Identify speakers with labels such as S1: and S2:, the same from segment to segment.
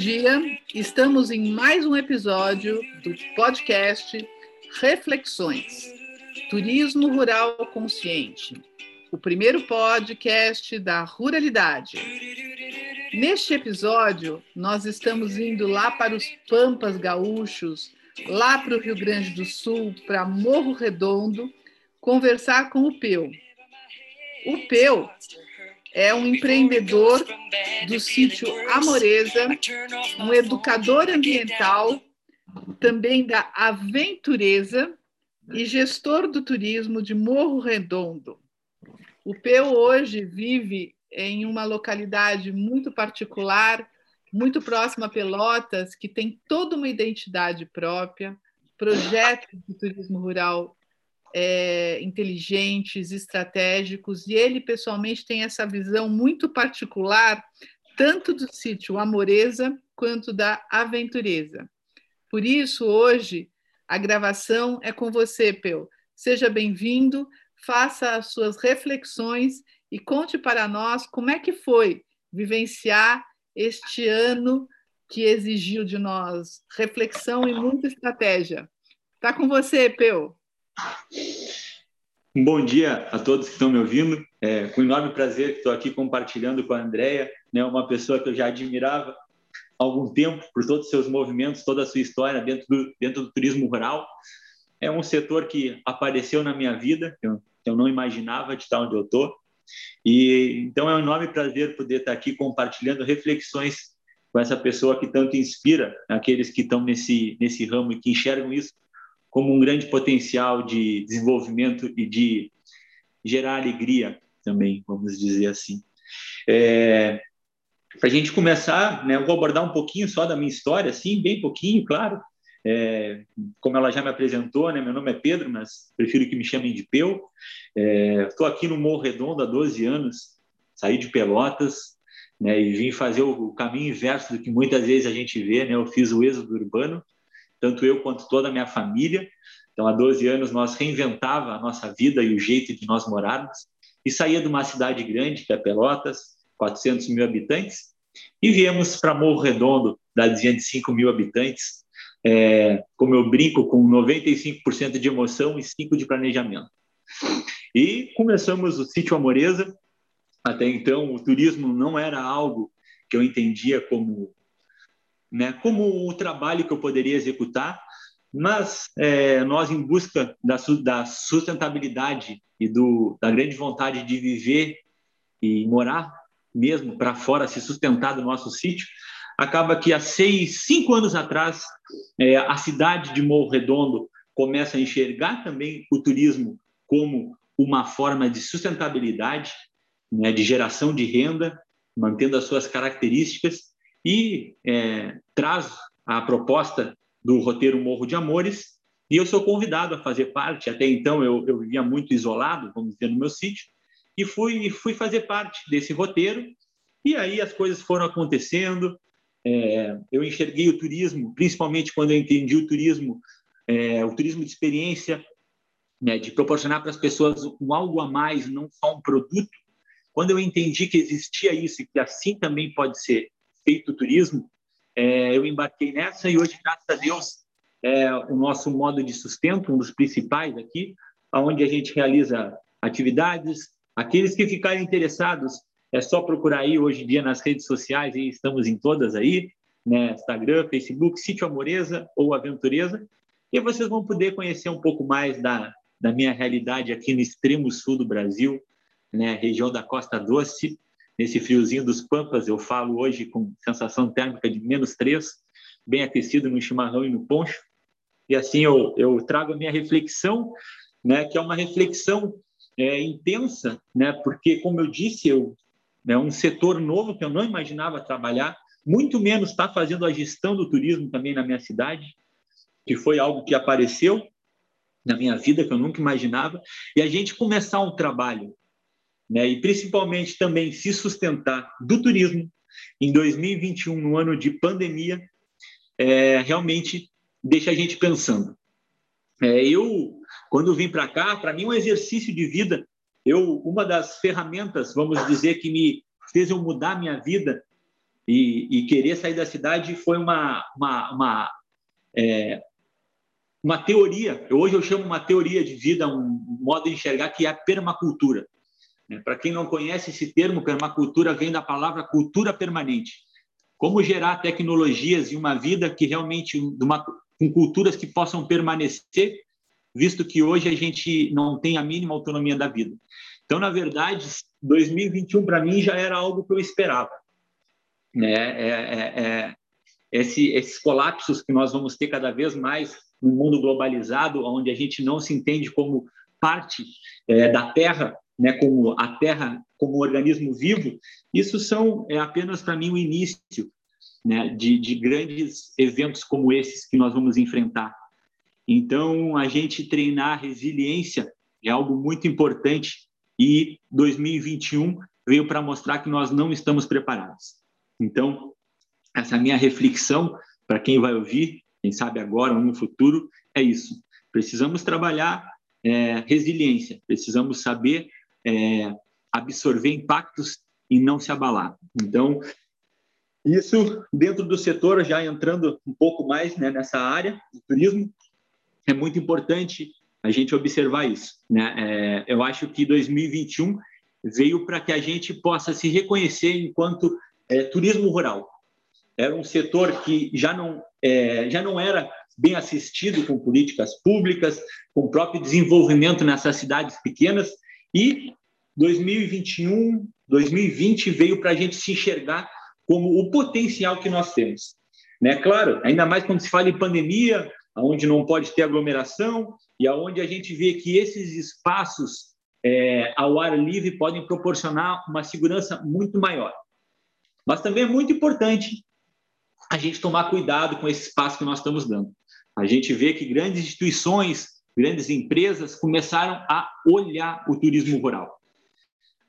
S1: dia. Estamos em mais um episódio do podcast Reflexões Turismo Rural Consciente, o primeiro podcast da ruralidade. Neste episódio, nós estamos indo lá para os Pampas Gaúchos, lá para o Rio Grande do Sul, para Morro Redondo, conversar com o Peu. O Peu é um empreendedor do sítio Amoreza, um educador ambiental, também da Aventureza e gestor do turismo de Morro Redondo. O Peu hoje vive em uma localidade muito particular, muito próxima a Pelotas, que tem toda uma identidade própria, projetos de turismo rural é, inteligentes, estratégicos, e ele pessoalmente tem essa visão muito particular, tanto do sítio Amoreza quanto da Aventureza. Por isso, hoje, a gravação é com você, Peu. Seja bem-vindo, faça as suas reflexões e conte para nós como é que foi vivenciar este ano que exigiu de nós reflexão e muita estratégia. Está com você, Peu.
S2: Bom dia a todos que estão me ouvindo. É, com enorme prazer estou aqui compartilhando com a Andrea, né, uma pessoa que eu já admirava há algum tempo por todos os seus movimentos, toda a sua história dentro do, dentro do turismo rural. É um setor que apareceu na minha vida, eu, eu não imaginava de estar onde eu estou. E então é um enorme prazer poder estar aqui compartilhando reflexões com essa pessoa que tanto inspira aqueles que estão nesse nesse ramo e que enxergam isso como um grande potencial de desenvolvimento e de gerar alegria também, vamos dizer assim. É, Para a gente começar, né, eu vou abordar um pouquinho só da minha história, assim, bem pouquinho, claro. É, como ela já me apresentou, né, meu nome é Pedro, mas prefiro que me chamem de Peu. Estou é, aqui no Morro Redondo há 12 anos, saí de Pelotas né, e vim fazer o, caminho inverso do que muitas vezes a gente vê. Né, eu fiz o êxodo urbano, tanto eu quanto toda a minha família. Então, há 12 anos, nós reinventava a nossa vida e o jeito de nós morarmos, e saía de uma cidade grande, que é Pelotas, 400 mil habitantes, e viemos para Morro Redondo, cidadezinha de 5 mil habitantes, é, como eu brinco, com 95% de emoção e 5% de planejamento. E começamos o Sítio Amoreza. Até então, o turismo não era algo que eu entendia como né, como o trabalho que eu poderia executar, mas é, nós, em busca da, da sustentabilidade e do, da grande vontade de viver e morar mesmo para fora, se sustentar do nosso sítio, acaba que há seis, cinco anos atrás, é, a cidade de Morro Redondo começa a enxergar também o turismo como uma forma de sustentabilidade, né, de geração de renda, mantendo as suas características, e é, traz a proposta do roteiro Morro de Amores, e eu sou convidado a fazer parte. Até então eu, eu vivia muito isolado, vamos dizer, no meu sítio, e fui, fui fazer parte desse roteiro, e aí as coisas foram acontecendo. É, eu enxerguei o turismo, principalmente quando eu entendi o turismo, é, o turismo de experiência, né, de proporcionar para as pessoas um algo a mais, não só um produto. Quando eu entendi que existia isso e que assim também pode ser feito turismo, é, eu embarquei nessa e hoje, graças a Deus, é o nosso modo de sustento, um dos principais aqui, onde a gente realiza atividades. Aqueles que ficarem interessados, é só procurar aí hoje em dia nas redes sociais, e estamos em todas aí, né? Instagram, Facebook, Sítio Amoreza ou Aventureza, e vocês vão poder conhecer um pouco mais da, da minha realidade aqui no extremo sul do Brasil, né? região da Costa Doce, nesse friozinho dos Pampas, eu falo hoje com sensação térmica de menos 3, bem aquecido no chimarrão e no poncho. E assim eu, eu trago a minha reflexão, né, que é uma reflexão é, intensa, né, porque, como eu disse, eu, é um setor novo que eu não imaginava trabalhar, muito menos estar tá fazendo a gestão do turismo também na minha cidade, que foi algo que apareceu na minha vida, que eu nunca imaginava, e a gente começar um trabalho né, e principalmente também se sustentar do turismo em 2021, no ano de pandemia, é, realmente deixa a gente pensando. É, eu, quando vim para cá, para mim, um exercício de vida, eu uma das ferramentas, vamos dizer, que me fez eu mudar minha vida e, e querer sair da cidade foi uma, uma, uma, é, uma teoria, hoje eu chamo uma teoria de vida, um modo de enxergar que é a permacultura. Né? Para quem não conhece esse termo, permacultura vem da palavra cultura permanente. Como gerar tecnologias e uma vida que realmente, uma, com culturas que possam permanecer, visto que hoje a gente não tem a mínima autonomia da vida. Então, na verdade, 2021 para mim já era algo que eu esperava. Né? É, é, é, esse, esses colapsos que nós vamos ter cada vez mais no mundo globalizado, onde a gente não se entende como parte é, da Terra, né, como a Terra como um organismo vivo, isso são é apenas para mim o início né, de, de grandes eventos como esses que nós vamos enfrentar. Então, a gente treinar resiliência é algo muito importante e 2021 veio para mostrar que nós não estamos preparados. Então, essa minha reflexão para quem vai ouvir, quem sabe agora ou no futuro, é isso. Precisamos trabalhar é, resiliência, precisamos saber é, absorver impactos e não se abalar. Então, isso dentro do setor, já entrando um pouco mais né, nessa área do turismo, é muito importante a gente observar isso. Né? É, eu acho que 2021 veio para que a gente possa se reconhecer enquanto é, turismo rural. Era um setor que já não, é, já não era bem assistido com políticas públicas, com o próprio desenvolvimento nessas cidades pequenas, e 2021, 2020 veio para a gente se enxergar como o potencial que nós temos. Né? Claro, ainda mais quando se fala em pandemia, onde não pode ter aglomeração e aonde a gente vê que esses espaços é, ao ar livre podem proporcionar uma segurança muito maior. Mas também é muito importante a gente tomar cuidado com esse espaço que nós estamos dando. A gente vê que grandes instituições, grandes empresas começaram a olhar o turismo rural.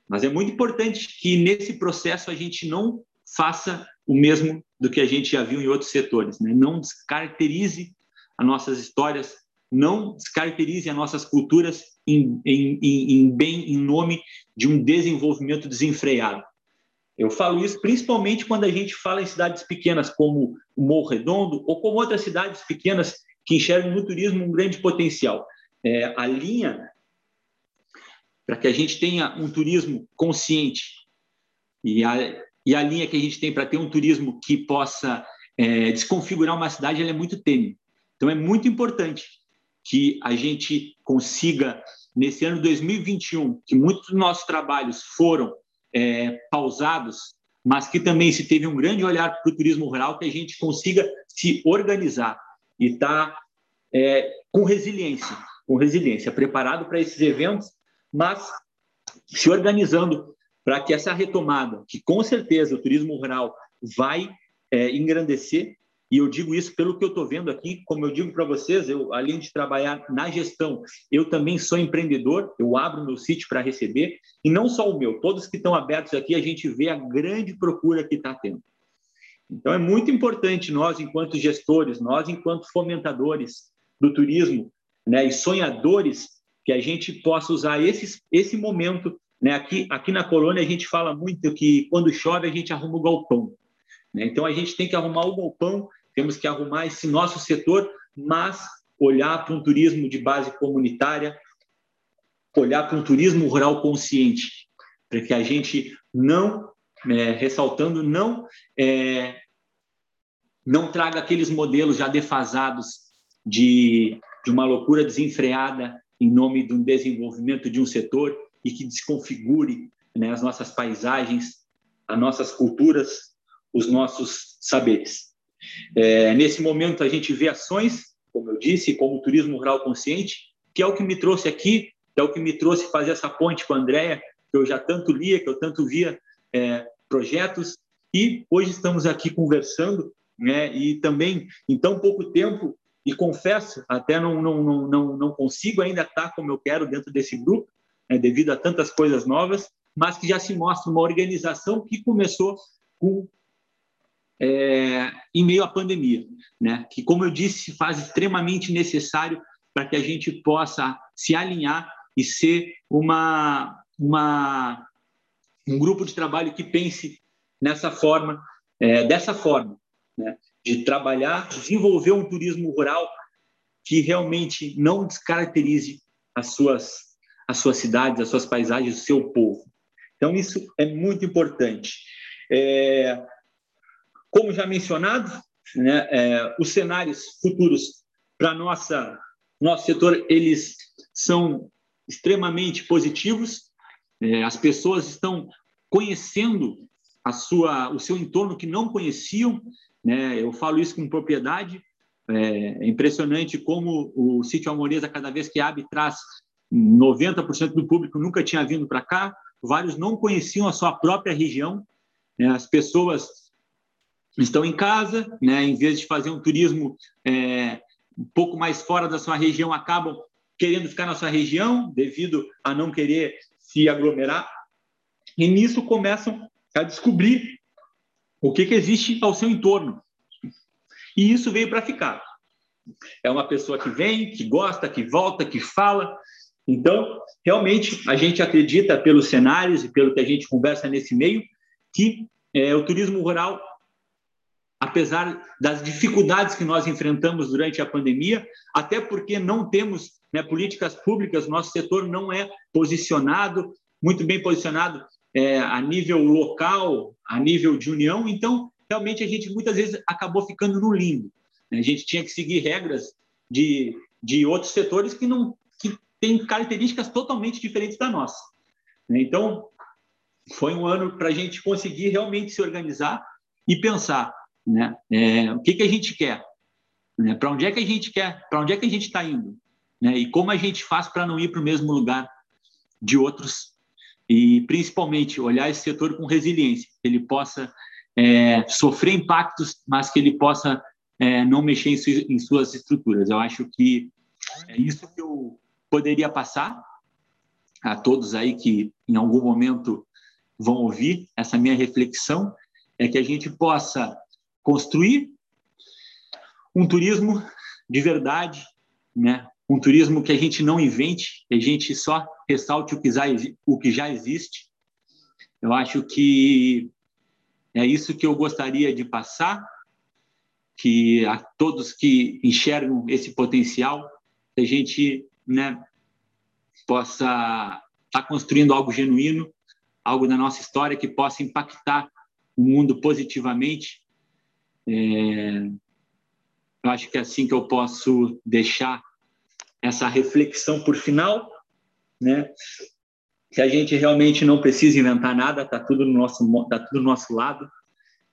S2: Mas é muito importante que nesse processo a gente não faça o mesmo do que a gente já viu em outros setores, né? não descaracterize as nossas histórias, não descaracterize as nossas culturas em, em, em, em bem em nome de um desenvolvimento desenfreado. Eu falo isso principalmente quando a gente fala em cidades pequenas como Morro Redondo ou como outras cidades pequenas que enxergam no turismo um grande potencial. É, a linha para que a gente tenha um turismo consciente e a, e a linha que a gente tem para ter um turismo que possa é, desconfigurar uma cidade, é muito tênue. Então, é muito importante que a gente consiga, nesse ano 2021, que muitos dos nossos trabalhos foram é, pausados, mas que também se teve um grande olhar para o turismo rural, que a gente consiga se organizar e estar tá, é, com resiliência, com resiliência, preparado para esses eventos mas se organizando para que essa retomada, que com certeza o turismo rural vai é, engrandecer, e eu digo isso pelo que eu estou vendo aqui, como eu digo para vocês, eu além de trabalhar na gestão, eu também sou empreendedor, eu abro meu sítio para receber, e não só o meu, todos que estão abertos aqui, a gente vê a grande procura que está tendo. Então é muito importante nós, enquanto gestores, nós, enquanto fomentadores do turismo, né, e sonhadores que a gente possa usar esse, esse momento. Né? Aqui, aqui na colônia, a gente fala muito que quando chove, a gente arruma o galpão. Né? Então, a gente tem que arrumar o galpão, temos que arrumar esse nosso setor, mas olhar para um turismo de base comunitária, olhar para um turismo rural consciente, para que a gente não, é, ressaltando, não, é, não traga aqueles modelos já defasados de, de uma loucura desenfreada em nome do desenvolvimento de um setor e que desconfigure né, as nossas paisagens, as nossas culturas, os nossos saberes. É, nesse momento, a gente vê ações, como eu disse, como o turismo rural consciente, que é o que me trouxe aqui, é o que me trouxe fazer essa ponte com a Andrea, que eu já tanto lia, que eu tanto via é, projetos, e hoje estamos aqui conversando, né, e também, em tão pouco tempo, e confesso, até não, não, não, não, consigo ainda estar como eu quero dentro desse grupo, né, devido a tantas coisas novas, mas que já se mostra uma organização que começou com, é, em meio à pandemia, né? que, como eu disse, se faz extremamente necessário para que a gente possa se alinhar e ser uma, uma, um grupo de trabalho que pense nessa forma é, dessa forma, né? de trabalhar, desenvolver um turismo rural que realmente não descaracterize as suas, as suas cidades, as suas paisagens, o seu povo. Então, isso é muito importante. É, como já mencionado, né, é, os cenários futuros para nossa nosso setor eles são extremamente positivos. É, as pessoas estão conhecendo a sua, o seu entorno que não conheciam. Né? Eu falo isso com propriedade. É, é impressionante como o sítio Amoreza, cada vez que abre, traz 90% do público nunca tinha vindo para cá. Vários não conheciam a sua própria região. Né? As pessoas estão em casa, né? em vez de fazer um turismo é, um pouco mais fora da sua região, acabam querendo ficar na sua região devido a não querer se aglomerar. E nisso começam a descobrir o que, que existe ao seu entorno. E isso veio para ficar. É uma pessoa que vem, que gosta, que volta, que fala. Então, realmente, a gente acredita, pelos cenários e pelo que a gente conversa nesse meio, que é, o turismo rural, apesar das dificuldades que nós enfrentamos durante a pandemia, até porque não temos né, políticas públicas, nosso setor não é posicionado, muito bem posicionado é, a nível local, a nível de união, então realmente a gente muitas vezes acabou ficando no limbo. Né? A gente tinha que seguir regras de, de outros setores que não que têm características totalmente diferentes da nossa. Né? Então foi um ano para a gente conseguir realmente se organizar e pensar, né? É, o que que a gente quer, né? Para onde é que a gente quer? Para onde é que a gente está indo? Né? E como a gente faz para não ir para o mesmo lugar de outros e principalmente olhar esse setor com resiliência, que ele possa é, sofrer impactos, mas que ele possa é, não mexer em, su em, suas estruturas. Eu acho que é isso que eu poderia passar a todos aí que em algum momento vão ouvir essa minha reflexão, é que a gente possa construir um turismo de verdade, né? Um turismo que a gente não invente, que a gente só ressalte o que já, o que já existe. Eu acho que é isso que eu gostaria de passar, que a todos que enxergam esse potencial, que a gente né, possa estar tá construindo algo genuíno, algo da nossa história que possa impactar o mundo positivamente. É, eu acho que é assim que eu posso deixar essa reflexão por final, né? Que a gente realmente não precisa inventar nada, tá tudo no nosso tá tudo do nosso lado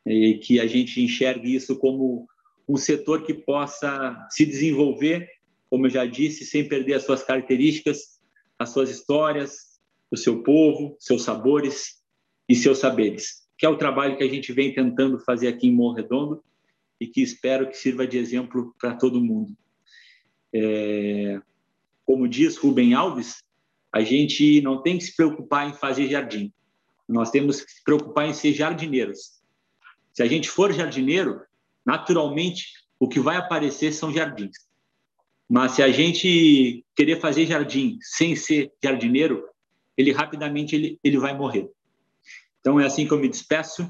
S2: e que a gente enxergue isso como um setor que possa se desenvolver, como eu já disse, sem perder as suas características, as suas histórias, o seu povo, seus sabores e seus saberes, que é o trabalho que a gente vem tentando fazer aqui em Morro Redondo e que espero que sirva de exemplo para todo mundo. É, como diz Rubem Alves, a gente não tem que se preocupar em fazer jardim. Nós temos que se preocupar em ser jardineiros. Se a gente for jardineiro, naturalmente o que vai aparecer são jardins. Mas se a gente querer fazer jardim sem ser jardineiro, ele rapidamente ele, ele vai morrer. Então é assim que eu me despeço.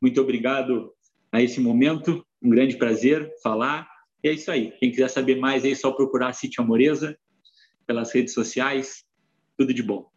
S2: Muito obrigado a esse momento. Um grande prazer falar e é isso aí. Quem quiser saber mais, é só procurar Sítio Amoreza pelas redes sociais. Tudo de bom.